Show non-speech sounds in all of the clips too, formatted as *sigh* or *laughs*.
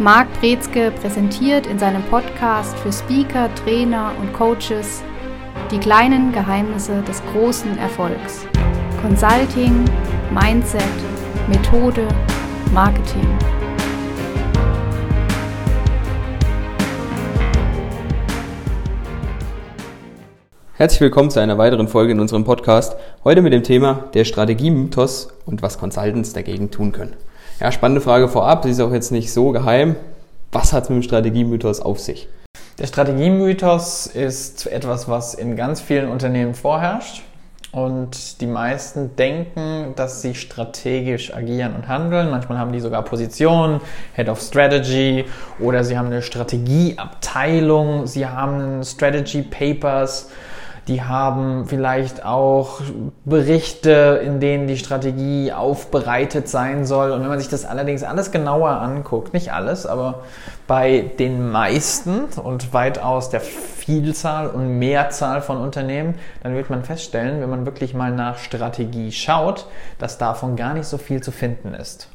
Marc Brezke präsentiert in seinem Podcast für Speaker, Trainer und Coaches die kleinen Geheimnisse des großen Erfolgs. Consulting, Mindset, Methode, Marketing. Herzlich willkommen zu einer weiteren Folge in unserem Podcast. Heute mit dem Thema der Strategiemythos und was Consultants dagegen tun können. Ja, spannende Frage vorab, sie ist auch jetzt nicht so geheim. Was hat es mit dem Strategiemythos auf sich? Der Strategiemythos ist etwas, was in ganz vielen Unternehmen vorherrscht. Und die meisten denken, dass sie strategisch agieren und handeln. Manchmal haben die sogar Positionen, Head of Strategy oder sie haben eine Strategieabteilung, sie haben Strategy Papers die haben vielleicht auch Berichte, in denen die Strategie aufbereitet sein soll. Und wenn man sich das allerdings alles genauer anguckt, nicht alles, aber bei den meisten und weitaus der Vielzahl und Mehrzahl von Unternehmen, dann wird man feststellen, wenn man wirklich mal nach Strategie schaut, dass davon gar nicht so viel zu finden ist.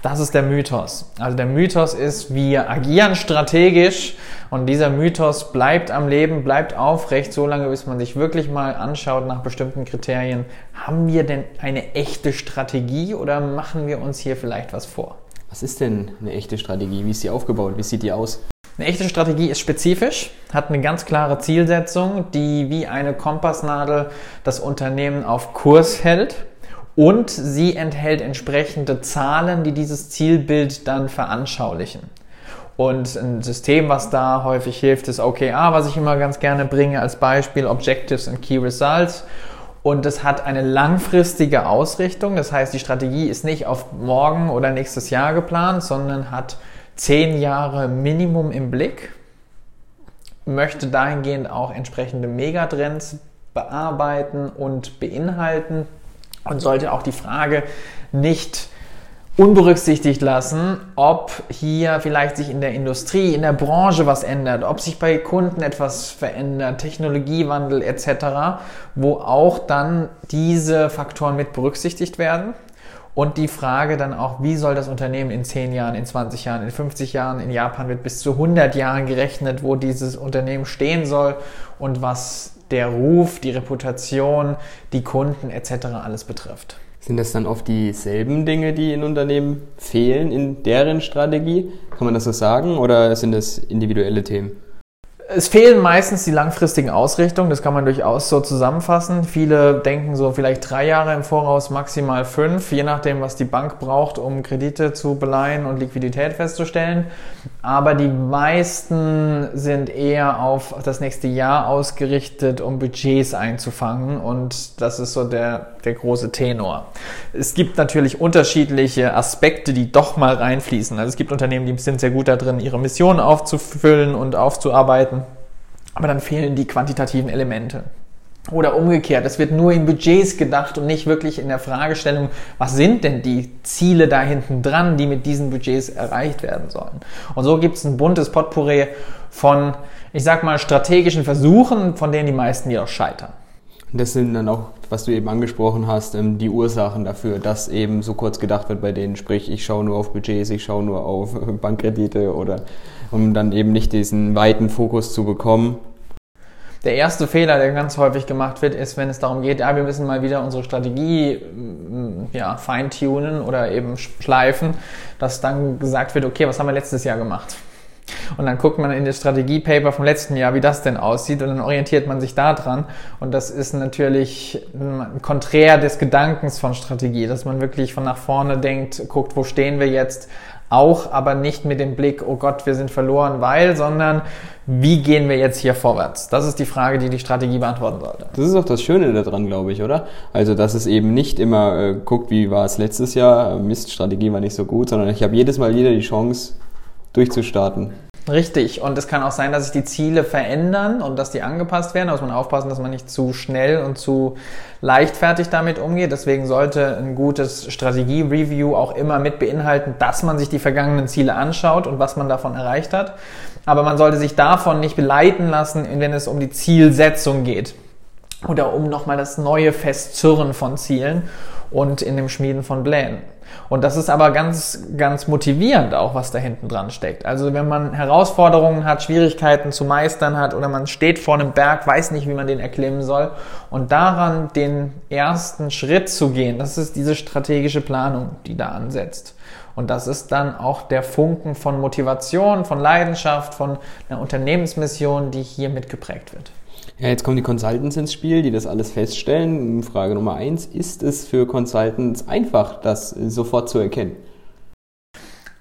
Das ist der Mythos. Also der Mythos ist, wir agieren strategisch und dieser Mythos bleibt am Leben, bleibt aufrecht, so lange bis man sich wirklich mal anschaut nach bestimmten Kriterien. Haben wir denn eine echte Strategie oder machen wir uns hier vielleicht was vor? Was ist denn eine echte Strategie? Wie ist sie aufgebaut? Wie sieht die aus? Eine echte Strategie ist spezifisch, hat eine ganz klare Zielsetzung, die wie eine Kompassnadel das Unternehmen auf Kurs hält und sie enthält entsprechende Zahlen, die dieses Zielbild dann veranschaulichen. Und ein System, was da häufig hilft, ist OKR, was ich immer ganz gerne bringe als Beispiel, Objectives and Key Results. Und das hat eine langfristige Ausrichtung. Das heißt, die Strategie ist nicht auf morgen oder nächstes Jahr geplant, sondern hat zehn Jahre Minimum im Blick. Möchte dahingehend auch entsprechende Megatrends bearbeiten und beinhalten und sollte auch die Frage nicht unberücksichtigt lassen, ob hier vielleicht sich in der Industrie, in der Branche was ändert, ob sich bei Kunden etwas verändert, Technologiewandel etc., wo auch dann diese Faktoren mit berücksichtigt werden. Und die Frage dann auch, wie soll das Unternehmen in 10 Jahren, in 20 Jahren, in 50 Jahren, in Japan wird bis zu 100 Jahren gerechnet, wo dieses Unternehmen stehen soll und was der Ruf, die Reputation, die Kunden etc. alles betrifft. Sind das dann oft dieselben Dinge, die in Unternehmen fehlen in deren Strategie? Kann man das so sagen oder sind das individuelle Themen? Es fehlen meistens die langfristigen Ausrichtungen, das kann man durchaus so zusammenfassen. Viele denken so vielleicht drei Jahre im Voraus, maximal fünf, je nachdem, was die Bank braucht, um Kredite zu beleihen und Liquidität festzustellen. Aber die meisten sind eher auf das nächste Jahr ausgerichtet, um Budgets einzufangen und das ist so der, der große Tenor. Es gibt natürlich unterschiedliche Aspekte, die doch mal reinfließen. Also es gibt Unternehmen, die sind sehr gut darin, ihre Mission aufzufüllen und aufzuarbeiten aber dann fehlen die quantitativen Elemente. Oder umgekehrt, es wird nur in Budgets gedacht und nicht wirklich in der Fragestellung, was sind denn die Ziele da hinten dran, die mit diesen Budgets erreicht werden sollen. Und so gibt es ein buntes Potpourri von, ich sag mal, strategischen Versuchen, von denen die meisten jedoch scheitern. Und das sind dann auch, was du eben angesprochen hast, ähm, die Ursachen dafür, dass eben so kurz gedacht wird bei denen. Sprich, ich schaue nur auf Budgets, ich schaue nur auf *laughs* Bankkredite oder um dann eben nicht diesen weiten Fokus zu bekommen der erste Fehler, der ganz häufig gemacht wird, ist, wenn es darum geht, ja, wir müssen mal wieder unsere Strategie mm, ja, feintunen oder eben schleifen, dass dann gesagt wird, okay, was haben wir letztes Jahr gemacht? Und dann guckt man in das Strategiepaper vom letzten Jahr, wie das denn aussieht, und dann orientiert man sich da dran. Und das ist natürlich ein konträr des Gedankens von Strategie, dass man wirklich von nach vorne denkt, guckt, wo stehen wir jetzt, auch, aber nicht mit dem Blick, oh Gott, wir sind verloren, weil, sondern wie gehen wir jetzt hier vorwärts? Das ist die Frage, die die Strategie beantworten sollte. Das ist auch das Schöne daran, glaube ich, oder? Also, dass es eben nicht immer äh, guckt, wie war es letztes Jahr, Mist, Strategie war nicht so gut, sondern ich habe jedes Mal wieder die Chance, durchzustarten. Richtig. Und es kann auch sein, dass sich die Ziele verändern und dass die angepasst werden. Da muss man aufpassen, dass man nicht zu schnell und zu leichtfertig damit umgeht. Deswegen sollte ein gutes Strategie-Review auch immer mit beinhalten, dass man sich die vergangenen Ziele anschaut und was man davon erreicht hat. Aber man sollte sich davon nicht beleiten lassen, wenn es um die Zielsetzung geht. Oder um nochmal das neue Festzurren von Zielen und in dem Schmieden von Plänen. Und das ist aber ganz, ganz motivierend auch, was da hinten dran steckt. Also wenn man Herausforderungen hat, Schwierigkeiten zu meistern hat oder man steht vor einem Berg, weiß nicht, wie man den erklimmen soll und daran den ersten Schritt zu gehen, das ist diese strategische Planung, die da ansetzt. Und das ist dann auch der Funken von Motivation, von Leidenschaft, von einer Unternehmensmission, die hier mitgeprägt wird. Ja, jetzt kommen die Consultants ins Spiel, die das alles feststellen. Frage Nummer eins, ist es für Consultants einfach, das sofort zu erkennen?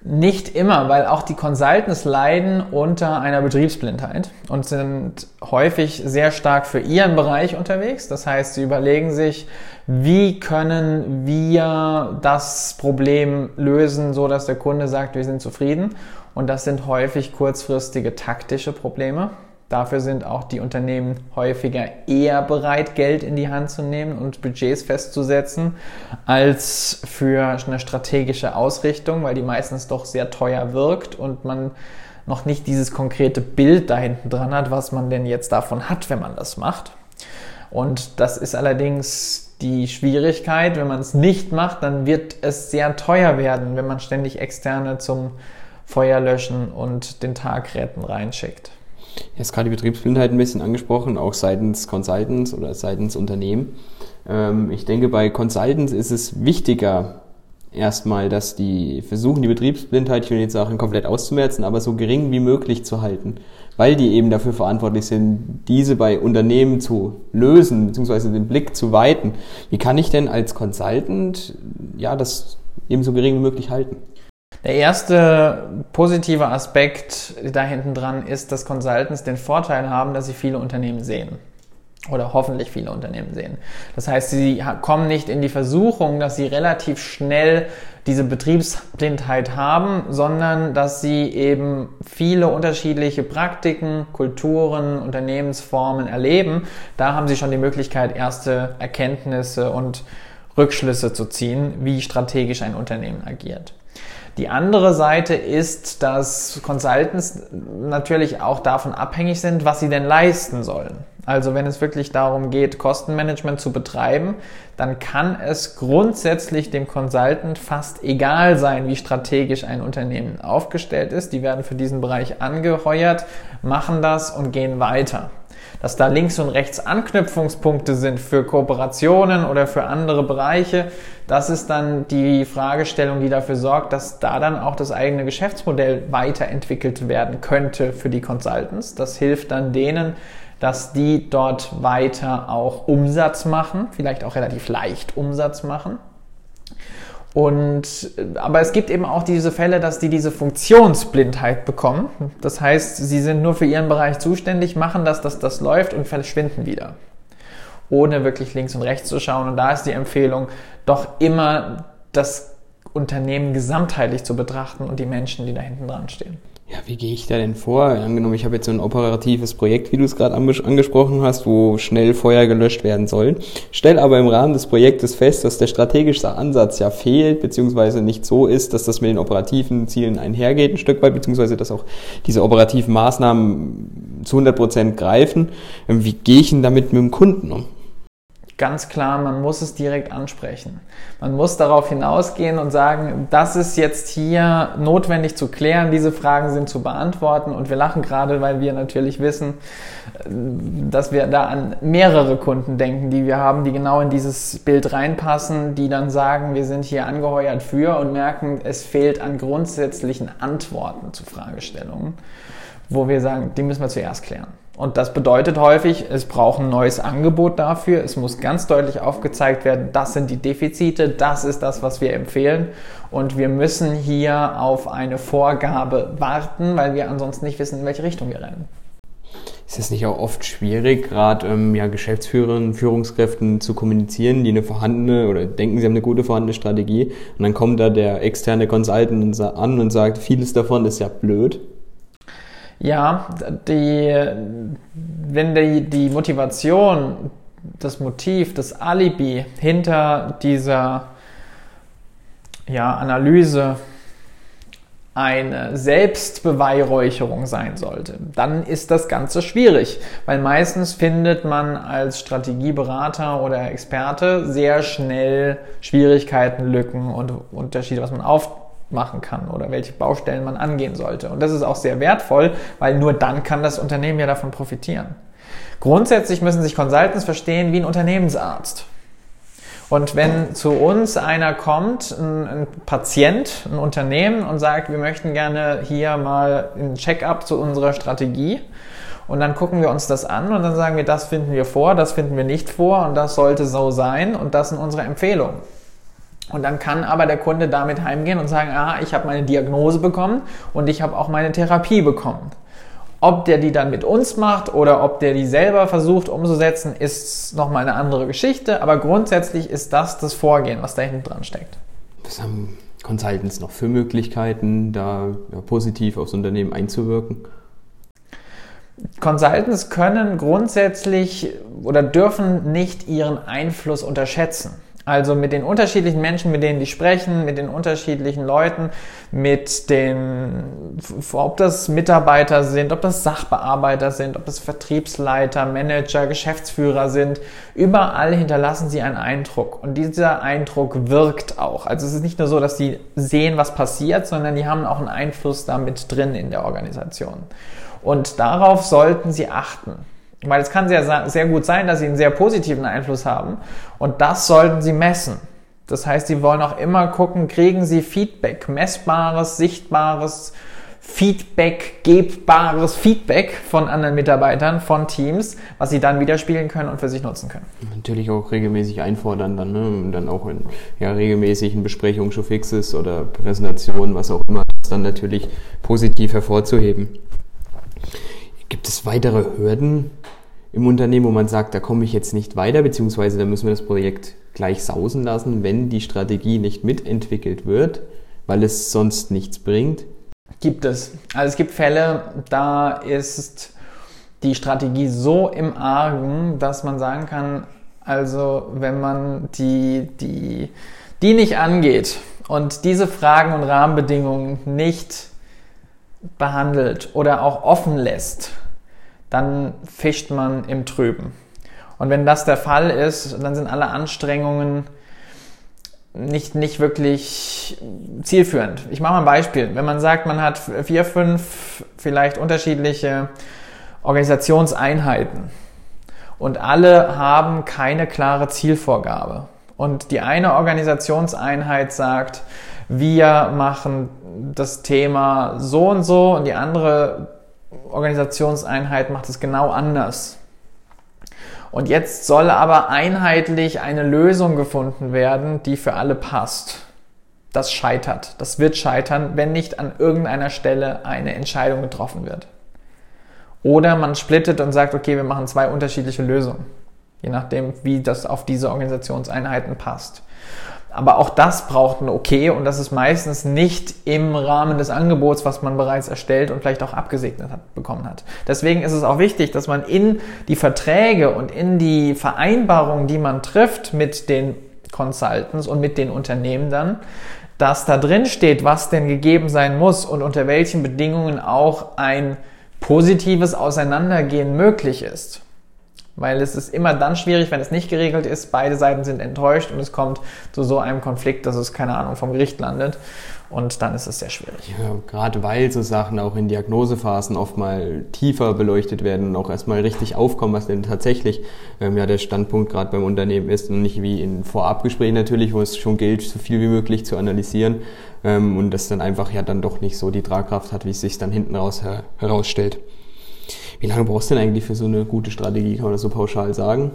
Nicht immer, weil auch die Consultants leiden unter einer Betriebsblindheit und sind häufig sehr stark für ihren Bereich unterwegs. Das heißt, sie überlegen sich, wie können wir das Problem lösen, so dass der Kunde sagt, wir sind zufrieden. Und das sind häufig kurzfristige taktische Probleme. Dafür sind auch die Unternehmen häufiger eher bereit, Geld in die Hand zu nehmen und Budgets festzusetzen, als für eine strategische Ausrichtung, weil die meistens doch sehr teuer wirkt und man noch nicht dieses konkrete Bild da hinten dran hat, was man denn jetzt davon hat, wenn man das macht. Und das ist allerdings die Schwierigkeit, wenn man es nicht macht, dann wird es sehr teuer werden, wenn man ständig externe zum Feuerlöschen und den Tag retten reinschickt. Jetzt gerade die Betriebsblindheit ein bisschen angesprochen, auch seitens Consultants oder seitens Unternehmen. Ähm, ich denke, bei Consultants ist es wichtiger, erstmal, dass die versuchen, die Betriebsblindheit, ich will nicht sagen, komplett auszumerzen, aber so gering wie möglich zu halten, weil die eben dafür verantwortlich sind, diese bei Unternehmen zu lösen, beziehungsweise den Blick zu weiten. Wie kann ich denn als Consultant, ja, das eben so gering wie möglich halten? Der erste positive Aspekt da hinten dran ist, dass Consultants den Vorteil haben, dass sie viele Unternehmen sehen. Oder hoffentlich viele Unternehmen sehen. Das heißt, sie kommen nicht in die Versuchung, dass sie relativ schnell diese Betriebsblindheit haben, sondern dass sie eben viele unterschiedliche Praktiken, Kulturen, Unternehmensformen erleben. Da haben sie schon die Möglichkeit, erste Erkenntnisse und Rückschlüsse zu ziehen, wie strategisch ein Unternehmen agiert. Die andere Seite ist, dass Consultants natürlich auch davon abhängig sind, was sie denn leisten sollen. Also wenn es wirklich darum geht, Kostenmanagement zu betreiben, dann kann es grundsätzlich dem Consultant fast egal sein, wie strategisch ein Unternehmen aufgestellt ist. Die werden für diesen Bereich angeheuert, machen das und gehen weiter dass da links und rechts Anknüpfungspunkte sind für Kooperationen oder für andere Bereiche. Das ist dann die Fragestellung, die dafür sorgt, dass da dann auch das eigene Geschäftsmodell weiterentwickelt werden könnte für die Consultants. Das hilft dann denen, dass die dort weiter auch Umsatz machen, vielleicht auch relativ leicht Umsatz machen. Und, aber es gibt eben auch diese Fälle, dass die diese Funktionsblindheit bekommen. Das heißt, sie sind nur für ihren Bereich zuständig, machen das, dass das läuft und verschwinden wieder. Ohne wirklich links und rechts zu schauen. Und da ist die Empfehlung, doch immer das Unternehmen gesamtheitlich zu betrachten und die Menschen, die da hinten dran stehen ja, wie gehe ich da denn vor? Angenommen, ich habe jetzt so ein operatives Projekt, wie du es gerade angesprochen hast, wo schnell Feuer gelöscht werden soll. Stell aber im Rahmen des Projektes fest, dass der strategische Ansatz ja fehlt, beziehungsweise nicht so ist, dass das mit den operativen Zielen einhergeht, ein Stück weit, beziehungsweise dass auch diese operativen Maßnahmen zu 100 Prozent greifen. Wie gehe ich denn damit mit dem Kunden um? Ganz klar, man muss es direkt ansprechen. Man muss darauf hinausgehen und sagen, das ist jetzt hier notwendig zu klären, diese Fragen sind zu beantworten und wir lachen gerade, weil wir natürlich wissen, dass wir da an mehrere Kunden denken, die wir haben, die genau in dieses Bild reinpassen, die dann sagen, wir sind hier angeheuert für und merken, es fehlt an grundsätzlichen Antworten zu Fragestellungen, wo wir sagen, die müssen wir zuerst klären. Und das bedeutet häufig, es braucht ein neues Angebot dafür. Es muss ganz deutlich aufgezeigt werden, das sind die Defizite, das ist das, was wir empfehlen. Und wir müssen hier auf eine Vorgabe warten, weil wir ansonsten nicht wissen, in welche Richtung wir rennen. Ist es nicht auch oft schwierig, gerade ähm, ja, Geschäftsführern, Führungskräften zu kommunizieren, die eine vorhandene oder denken, sie haben eine gute vorhandene Strategie und dann kommt da der externe Consultant an und sagt, vieles davon ist ja blöd ja, die, wenn die, die Motivation, das Motiv, das Alibi hinter dieser ja, Analyse eine Selbstbeweihräucherung sein sollte, dann ist das Ganze schwierig, weil meistens findet man als Strategieberater oder Experte sehr schnell Schwierigkeiten, Lücken und Unterschiede, was man aufmachen kann oder welche Baustellen man angehen sollte. Und das ist auch sehr wertvoll, weil nur dann kann das Unternehmen ja davon profitieren. Grundsätzlich müssen sich Consultants verstehen wie ein Unternehmensarzt. Und wenn zu uns einer kommt, ein, ein, Patient, ein Unternehmen und sagt, wir möchten gerne hier mal ein Check-up zu unserer Strategie, und dann gucken wir uns das an und dann sagen wir, das finden wir vor, das finden wir nicht vor und das sollte so sein und das sind unsere Empfehlungen. Und dann kann aber der Kunde damit heimgehen und sagen, ah, ich habe meine Diagnose bekommen und ich habe auch meine Therapie bekommen. Ob der die dann mit uns macht oder ob der die selber versucht umzusetzen, ist nochmal eine andere Geschichte. Aber grundsätzlich ist das das Vorgehen, was da hinten dran steckt. Was haben Consultants noch für Möglichkeiten, da ja, positiv aufs Unternehmen einzuwirken? Consultants können grundsätzlich oder dürfen nicht ihren Einfluss unterschätzen. Also mit den unterschiedlichen Menschen, mit denen die sprechen, mit den unterschiedlichen Leuten, mit den, ob das Mitarbeiter sind, ob das Sachbearbeiter sind, ob das Vertriebsleiter, Manager, Geschäftsführer sind. Überall hinterlassen sie einen Eindruck. Und dieser Eindruck wirkt auch. Also es ist nicht nur so, dass sie sehen, was passiert, sondern die haben auch einen Einfluss damit drin in der Organisation. Und darauf sollten sie achten. Weil es kann sehr, sehr gut sein, dass sie einen sehr positiven Einfluss haben und das sollten sie messen. Das heißt, sie wollen auch immer gucken, kriegen sie Feedback, messbares, sichtbares Feedback, gebbares Feedback von anderen Mitarbeitern, von Teams, was sie dann widerspiegeln können und für sich nutzen können. Natürlich auch regelmäßig einfordern dann, ne? und dann auch in ja, regelmäßigen Besprechungen, Showfixes oder Präsentationen, was auch immer, das dann natürlich positiv hervorzuheben. Gibt es weitere Hürden im Unternehmen, wo man sagt, da komme ich jetzt nicht weiter, beziehungsweise da müssen wir das Projekt gleich sausen lassen, wenn die Strategie nicht mitentwickelt wird, weil es sonst nichts bringt? Gibt es. Also es gibt Fälle, da ist die Strategie so im Argen, dass man sagen kann, also wenn man die, die, die nicht angeht und diese Fragen und Rahmenbedingungen nicht behandelt oder auch offen lässt, dann fischt man im Trüben. Und wenn das der Fall ist, dann sind alle Anstrengungen nicht, nicht wirklich zielführend. Ich mache mal ein Beispiel. Wenn man sagt, man hat vier, fünf vielleicht unterschiedliche Organisationseinheiten und alle haben keine klare Zielvorgabe. Und die eine Organisationseinheit sagt, wir machen das Thema so und so und die andere Organisationseinheit macht es genau anders. Und jetzt soll aber einheitlich eine Lösung gefunden werden, die für alle passt. Das scheitert. Das wird scheitern, wenn nicht an irgendeiner Stelle eine Entscheidung getroffen wird. Oder man splittet und sagt, okay, wir machen zwei unterschiedliche Lösungen. Je nachdem, wie das auf diese Organisationseinheiten passt. Aber auch das braucht ein Okay und das ist meistens nicht im Rahmen des Angebots, was man bereits erstellt und vielleicht auch abgesegnet hat, bekommen hat. Deswegen ist es auch wichtig, dass man in die Verträge und in die Vereinbarungen, die man trifft mit den Consultants und mit den Unternehmen dann, dass da drin steht, was denn gegeben sein muss und unter welchen Bedingungen auch ein positives Auseinandergehen möglich ist. Weil es ist immer dann schwierig, wenn es nicht geregelt ist. Beide Seiten sind enttäuscht und es kommt zu so einem Konflikt, dass es, keine Ahnung, vom Gericht landet. Und dann ist es sehr schwierig. Ja, gerade weil so Sachen auch in Diagnosephasen oft mal tiefer beleuchtet werden und auch erstmal richtig aufkommen, was denn tatsächlich ähm, ja der Standpunkt gerade beim Unternehmen ist und nicht wie in Vorabgesprächen natürlich, wo es schon gilt, so viel wie möglich zu analysieren ähm, und das dann einfach ja dann doch nicht so die Tragkraft hat, wie es sich dann hinten raus her herausstellt. Wie lange brauchst du denn eigentlich für so eine gute Strategie? Kann man das so pauschal sagen?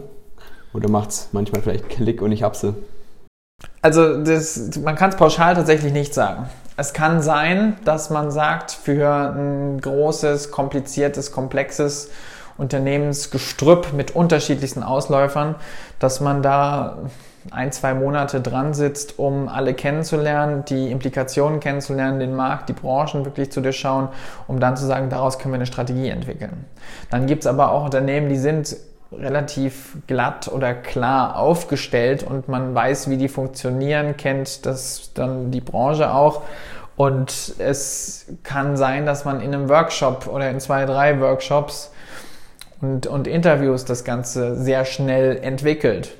Oder macht es manchmal vielleicht Klick und ich hab sie? Also das, man kann es pauschal tatsächlich nicht sagen. Es kann sein, dass man sagt, für ein großes, kompliziertes, komplexes Unternehmensgestrüpp mit unterschiedlichsten Ausläufern, dass man da ein, zwei Monate dran sitzt, um alle kennenzulernen, die Implikationen kennenzulernen, den Markt, die Branchen wirklich zu durchschauen, um dann zu sagen, daraus können wir eine Strategie entwickeln. Dann gibt es aber auch Unternehmen, die sind relativ glatt oder klar aufgestellt und man weiß, wie die funktionieren, kennt das dann die Branche auch Und es kann sein, dass man in einem Workshop oder in zwei, drei Workshops und, und Interviews das Ganze sehr schnell entwickelt.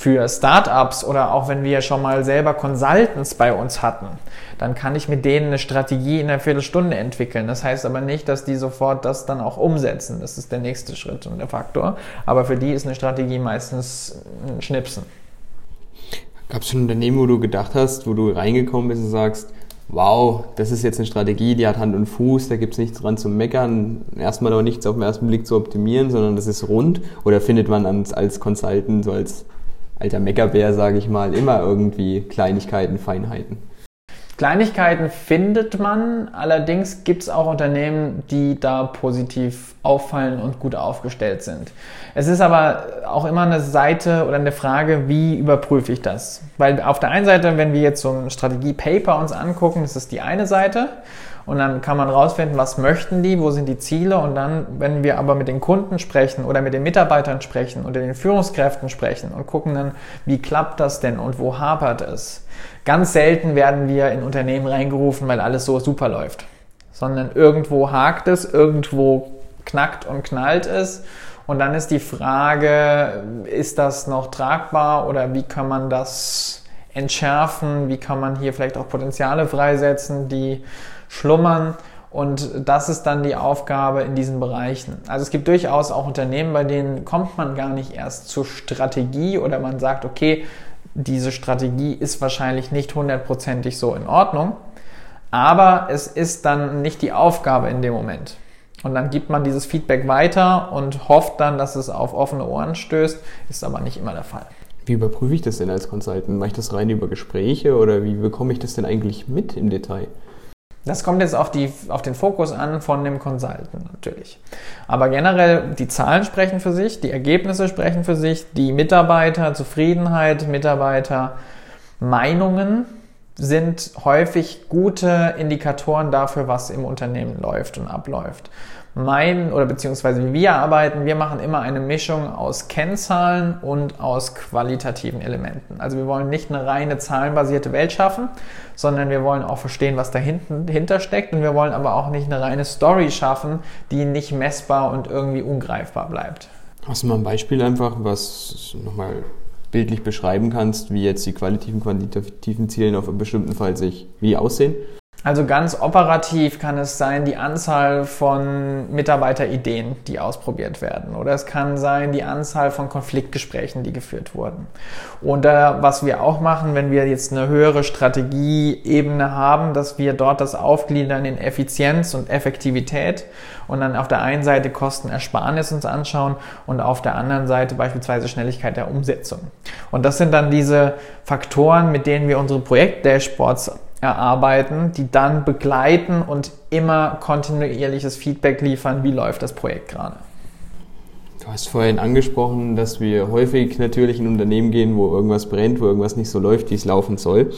Für Startups oder auch wenn wir schon mal selber Consultants bei uns hatten, dann kann ich mit denen eine Strategie in einer Viertelstunde entwickeln. Das heißt aber nicht, dass die sofort das dann auch umsetzen. Das ist der nächste Schritt und der Faktor. Aber für die ist eine Strategie meistens ein Schnipsen. Gab es schon Unternehmen, wo du gedacht hast, wo du reingekommen bist und sagst, wow, das ist jetzt eine Strategie, die hat Hand und Fuß, da gibt es nichts dran zu meckern, erstmal auch nichts auf den ersten Blick zu optimieren, sondern das ist rund? Oder findet man als Consultant, so als alter Meckerbär, sage ich mal, immer irgendwie Kleinigkeiten, Feinheiten? Kleinigkeiten findet man, allerdings gibt es auch Unternehmen, die da positiv auffallen und gut aufgestellt sind. Es ist aber auch immer eine Seite oder eine Frage, wie überprüfe ich das? Weil auf der einen Seite, wenn wir jetzt so ein Strategie-Paper uns angucken, das ist die eine Seite und dann kann man rausfinden, was möchten die, wo sind die Ziele. Und dann, wenn wir aber mit den Kunden sprechen oder mit den Mitarbeitern sprechen oder den Führungskräften sprechen und gucken dann, wie klappt das denn und wo hapert es, Ganz selten werden wir in Unternehmen reingerufen, weil alles so super läuft, sondern irgendwo hakt es, irgendwo knackt und knallt es. Und dann ist die Frage, ist das noch tragbar oder wie kann man das entschärfen? Wie kann man hier vielleicht auch Potenziale freisetzen, die schlummern? Und das ist dann die Aufgabe in diesen Bereichen. Also es gibt durchaus auch Unternehmen, bei denen kommt man gar nicht erst zur Strategie oder man sagt, okay, diese Strategie ist wahrscheinlich nicht hundertprozentig so in Ordnung, aber es ist dann nicht die Aufgabe in dem Moment. Und dann gibt man dieses Feedback weiter und hofft dann, dass es auf offene Ohren stößt, ist aber nicht immer der Fall. Wie überprüfe ich das denn als Consultant? Mache ich das rein über Gespräche oder wie bekomme ich das denn eigentlich mit im Detail? Das kommt jetzt auf, die, auf den Fokus an von dem Consultant natürlich. Aber generell, die Zahlen sprechen für sich, die Ergebnisse sprechen für sich, die Mitarbeiterzufriedenheit, Mitarbeitermeinungen sind häufig gute Indikatoren dafür, was im Unternehmen läuft und abläuft mein oder beziehungsweise wie wir arbeiten, wir machen immer eine Mischung aus Kennzahlen und aus qualitativen Elementen. Also wir wollen nicht eine reine zahlenbasierte Welt schaffen, sondern wir wollen auch verstehen, was dahinter steckt und wir wollen aber auch nicht eine reine Story schaffen, die nicht messbar und irgendwie ungreifbar bleibt. Hast du mal ein Beispiel einfach, was nochmal bildlich beschreiben kannst, wie jetzt die qualitativen, quantitativen Ziele auf einem bestimmten Fall sich wie aussehen? Also ganz operativ kann es sein, die Anzahl von Mitarbeiterideen, die ausprobiert werden. Oder es kann sein, die Anzahl von Konfliktgesprächen, die geführt wurden. Oder was wir auch machen, wenn wir jetzt eine höhere Strategieebene haben, dass wir dort das aufgliedern in Effizienz und Effektivität und dann auf der einen Seite Kostenersparnis uns anschauen und auf der anderen Seite beispielsweise Schnelligkeit der Umsetzung. Und das sind dann diese Faktoren, mit denen wir unsere Projektdashboards erarbeiten, die dann begleiten und immer kontinuierliches Feedback liefern, wie läuft das Projekt gerade. Du hast vorhin angesprochen, dass wir häufig natürlich in Unternehmen gehen, wo irgendwas brennt, wo irgendwas nicht so läuft, wie es laufen soll.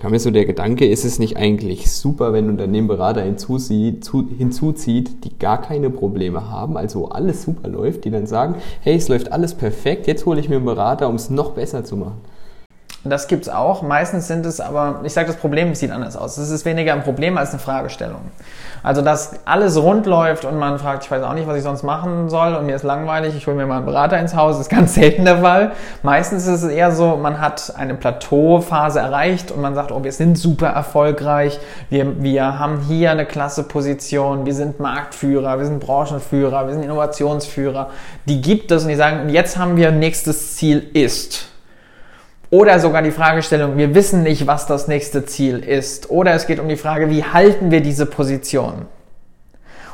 Kam mir so der Gedanke, ist es nicht eigentlich super, wenn ein Unternehmen Berater hinzuzieht, hinzuzieht, die gar keine Probleme haben, also alles super läuft, die dann sagen, hey, es läuft alles perfekt, jetzt hole ich mir einen Berater, um es noch besser zu machen. Das gibt es auch. Meistens sind es aber, ich sage, das Problem sieht anders aus. Es ist weniger ein Problem als eine Fragestellung. Also, dass alles rund läuft und man fragt, ich weiß auch nicht, was ich sonst machen soll und mir ist langweilig, ich hole mir mal einen Berater ins Haus, ist *laughs* ganz selten der Fall. Meistens ist es eher so, man hat eine Plateauphase erreicht und man sagt, oh, wir sind super erfolgreich, wir, wir haben hier eine klasse Position, wir sind Marktführer, wir sind Branchenführer, wir sind Innovationsführer. Die gibt es und die sagen, jetzt haben wir nächstes Ziel ist. Oder sogar die Fragestellung, wir wissen nicht, was das nächste Ziel ist. Oder es geht um die Frage, wie halten wir diese Position?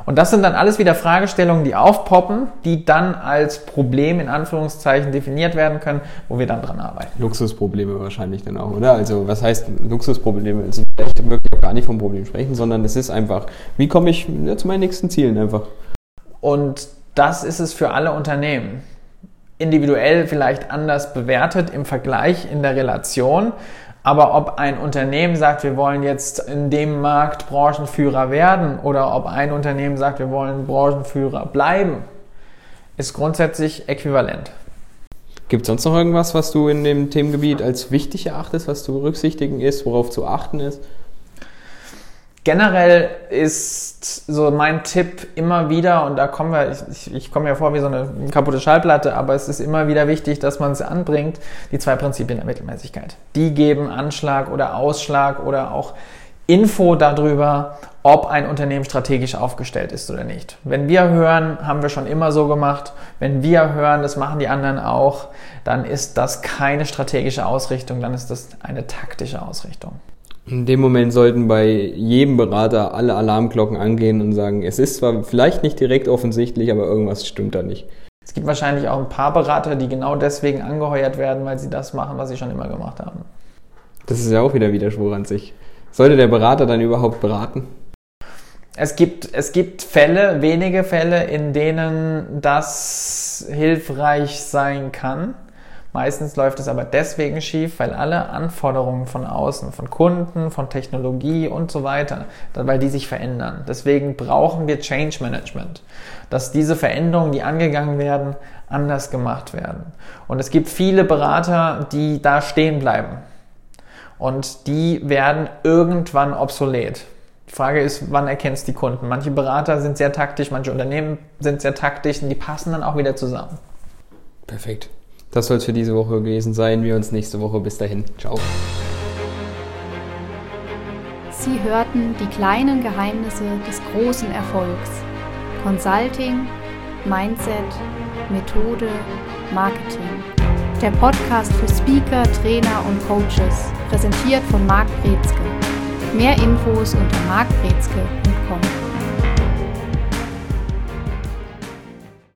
Und das sind dann alles wieder Fragestellungen, die aufpoppen, die dann als Problem in Anführungszeichen definiert werden können, wo wir dann dran arbeiten. Luxusprobleme wahrscheinlich dann auch, oder? Also was heißt Luxusprobleme? Also vielleicht wirklich gar nicht vom Problem sprechen, sondern es ist einfach, wie komme ich zu meinen nächsten Zielen einfach? Und das ist es für alle Unternehmen individuell vielleicht anders bewertet im Vergleich in der Relation. Aber ob ein Unternehmen sagt, wir wollen jetzt in dem Markt Branchenführer werden oder ob ein Unternehmen sagt, wir wollen Branchenführer bleiben, ist grundsätzlich äquivalent. Gibt es sonst noch irgendwas, was du in dem Themengebiet als wichtig erachtest, was zu berücksichtigen ist, worauf zu achten ist? Generell ist so mein Tipp immer wieder, und da kommen wir, ich, ich komme ja vor wie so eine kaputte Schallplatte, aber es ist immer wieder wichtig, dass man es anbringt, die zwei Prinzipien der Mittelmäßigkeit. Die geben Anschlag oder Ausschlag oder auch Info darüber, ob ein Unternehmen strategisch aufgestellt ist oder nicht. Wenn wir hören, haben wir schon immer so gemacht. Wenn wir hören, das machen die anderen auch, dann ist das keine strategische Ausrichtung, dann ist das eine taktische Ausrichtung. In dem Moment sollten bei jedem Berater alle Alarmglocken angehen und sagen, es ist zwar vielleicht nicht direkt offensichtlich, aber irgendwas stimmt da nicht. Es gibt wahrscheinlich auch ein paar Berater, die genau deswegen angeheuert werden, weil sie das machen, was sie schon immer gemacht haben. Das ist ja auch wieder Widerspruch an sich. Sollte der Berater dann überhaupt beraten? Es gibt, es gibt Fälle, wenige Fälle, in denen das hilfreich sein kann. Meistens läuft es aber deswegen schief, weil alle Anforderungen von außen, von Kunden, von Technologie und so weiter, weil die sich verändern. Deswegen brauchen wir Change Management, dass diese Veränderungen, die angegangen werden, anders gemacht werden. Und es gibt viele Berater, die da stehen bleiben. Und die werden irgendwann obsolet. Die Frage ist, wann erkennst du die Kunden? Manche Berater sind sehr taktisch, manche Unternehmen sind sehr taktisch und die passen dann auch wieder zusammen. Perfekt. Das soll es für diese Woche gewesen sein. Wir uns nächste Woche. Bis dahin. Ciao. Sie hörten die kleinen Geheimnisse des großen Erfolgs. Consulting, Mindset, Methode, Marketing. Der Podcast für Speaker, Trainer und Coaches, präsentiert von Marc Brezke. Mehr Infos unter markbrezke.com.